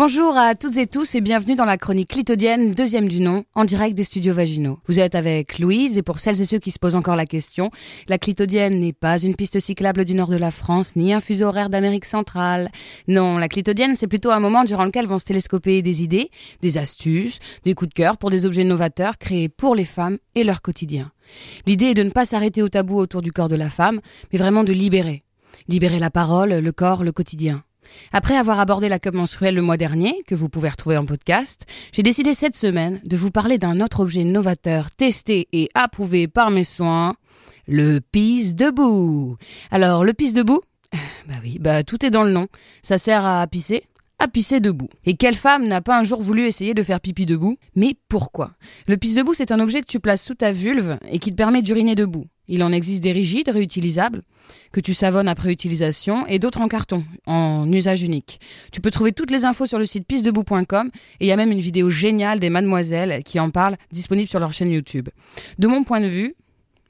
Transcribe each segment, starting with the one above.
Bonjour à toutes et tous et bienvenue dans la chronique clitodienne, deuxième du nom, en direct des studios vaginaux. Vous êtes avec Louise et pour celles et ceux qui se posent encore la question, la clitodienne n'est pas une piste cyclable du nord de la France ni un fuseau horaire d'Amérique centrale. Non, la clitodienne c'est plutôt un moment durant lequel vont se télescoper des idées, des astuces, des coups de cœur pour des objets novateurs créés pour les femmes et leur quotidien. L'idée est de ne pas s'arrêter au tabou autour du corps de la femme, mais vraiment de libérer. Libérer la parole, le corps, le quotidien. Après avoir abordé la cup menstruelle le mois dernier, que vous pouvez retrouver en podcast, j'ai décidé cette semaine de vous parler d'un autre objet novateur testé et approuvé par mes soins, le pisse debout. Alors, le pisse debout? Bah oui, bah tout est dans le nom. Ça sert à pisser, à pisser debout. Et quelle femme n'a pas un jour voulu essayer de faire pipi debout? Mais pourquoi? Le pisse debout, c'est un objet que tu places sous ta vulve et qui te permet d'uriner debout. Il en existe des rigides, réutilisables, que tu savonnes après utilisation, et d'autres en carton, en usage unique. Tu peux trouver toutes les infos sur le site pissedebout.com, et il y a même une vidéo géniale des mademoiselles qui en parlent, disponible sur leur chaîne YouTube. De mon point de vue,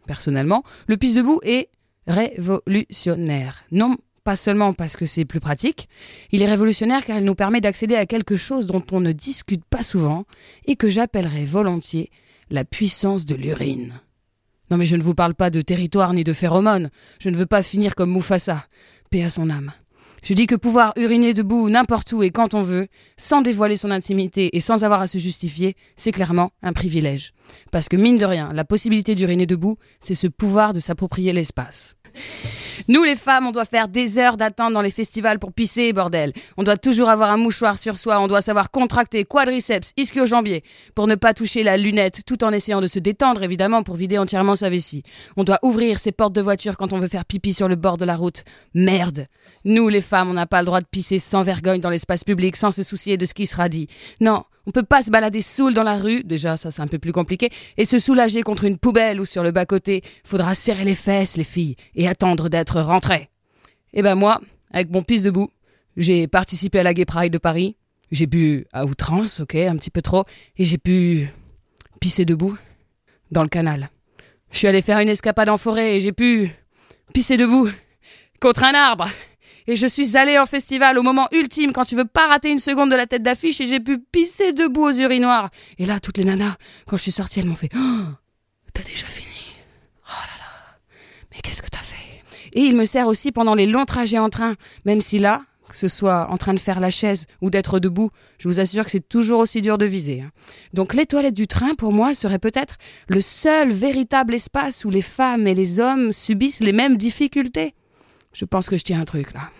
personnellement, le pisse debout est révolutionnaire. Non pas seulement parce que c'est plus pratique, il est révolutionnaire car il nous permet d'accéder à quelque chose dont on ne discute pas souvent, et que j'appellerais volontiers la puissance de l'urine. Non mais je ne vous parle pas de territoire ni de phéromones. Je ne veux pas finir comme Mufasa. Paix à son âme. Je dis que pouvoir uriner debout n'importe où et quand on veut, sans dévoiler son intimité et sans avoir à se justifier, c'est clairement un privilège. Parce que mine de rien, la possibilité d'uriner debout, c'est ce pouvoir de s'approprier l'espace. Nous, les femmes, on doit faire des heures d'attente dans les festivals pour pisser, bordel. On doit toujours avoir un mouchoir sur soi, on doit savoir contracter quadriceps, ischio-jambier, pour ne pas toucher la lunette, tout en essayant de se détendre, évidemment, pour vider entièrement sa vessie. On doit ouvrir ses portes de voiture quand on veut faire pipi sur le bord de la route. Merde. Nous, les femmes, on n'a pas le droit de pisser sans vergogne dans l'espace public, sans se soucier de ce qui sera dit. Non, on peut pas se balader saoul dans la rue, déjà ça c'est un peu plus compliqué, et se soulager contre une poubelle ou sur le bas-côté. Faudra serrer les fesses, les filles, et attendre d'être rentrées. Eh ben moi, avec mon pisse debout, j'ai participé à la Gay Pride de Paris. J'ai bu à outrance, ok, un petit peu trop, et j'ai pu pisser debout dans le canal. Je suis allé faire une escapade en forêt et j'ai pu pisser debout contre un arbre. Et je suis allée en festival au moment ultime quand tu veux pas rater une seconde de la tête d'affiche et j'ai pu pisser debout aux urinoirs. Et là, toutes les nanas, quand je suis sortie, elles m'ont fait oh, T'as déjà fini Oh là là Mais qu'est-ce que t'as fait? Et il me sert aussi pendant les longs trajets en train, même si là, que ce soit en train de faire la chaise ou d'être debout, je vous assure que c'est toujours aussi dur de viser. Hein. Donc les toilettes du train, pour moi, seraient peut-être le seul véritable espace où les femmes et les hommes subissent les mêmes difficultés. Je pense que je tiens un truc là.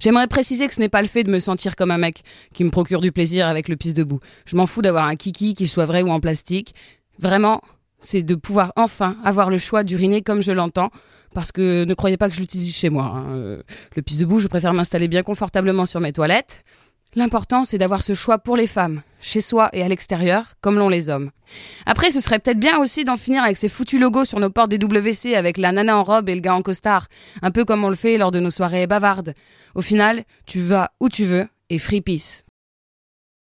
J'aimerais préciser que ce n'est pas le fait de me sentir comme un mec qui me procure du plaisir avec le pisse debout. Je m'en fous d'avoir un kiki, qu'il soit vrai ou en plastique. Vraiment, c'est de pouvoir enfin avoir le choix d'uriner comme je l'entends. Parce que ne croyez pas que je l'utilise chez moi. Hein. Euh, le pisse debout, je préfère m'installer bien confortablement sur mes toilettes. L'important, c'est d'avoir ce choix pour les femmes, chez soi et à l'extérieur, comme l'ont les hommes. Après, ce serait peut-être bien aussi d'en finir avec ces foutus logos sur nos portes des WC avec la nana en robe et le gars en costard, un peu comme on le fait lors de nos soirées bavardes. Au final, tu vas où tu veux et free peace.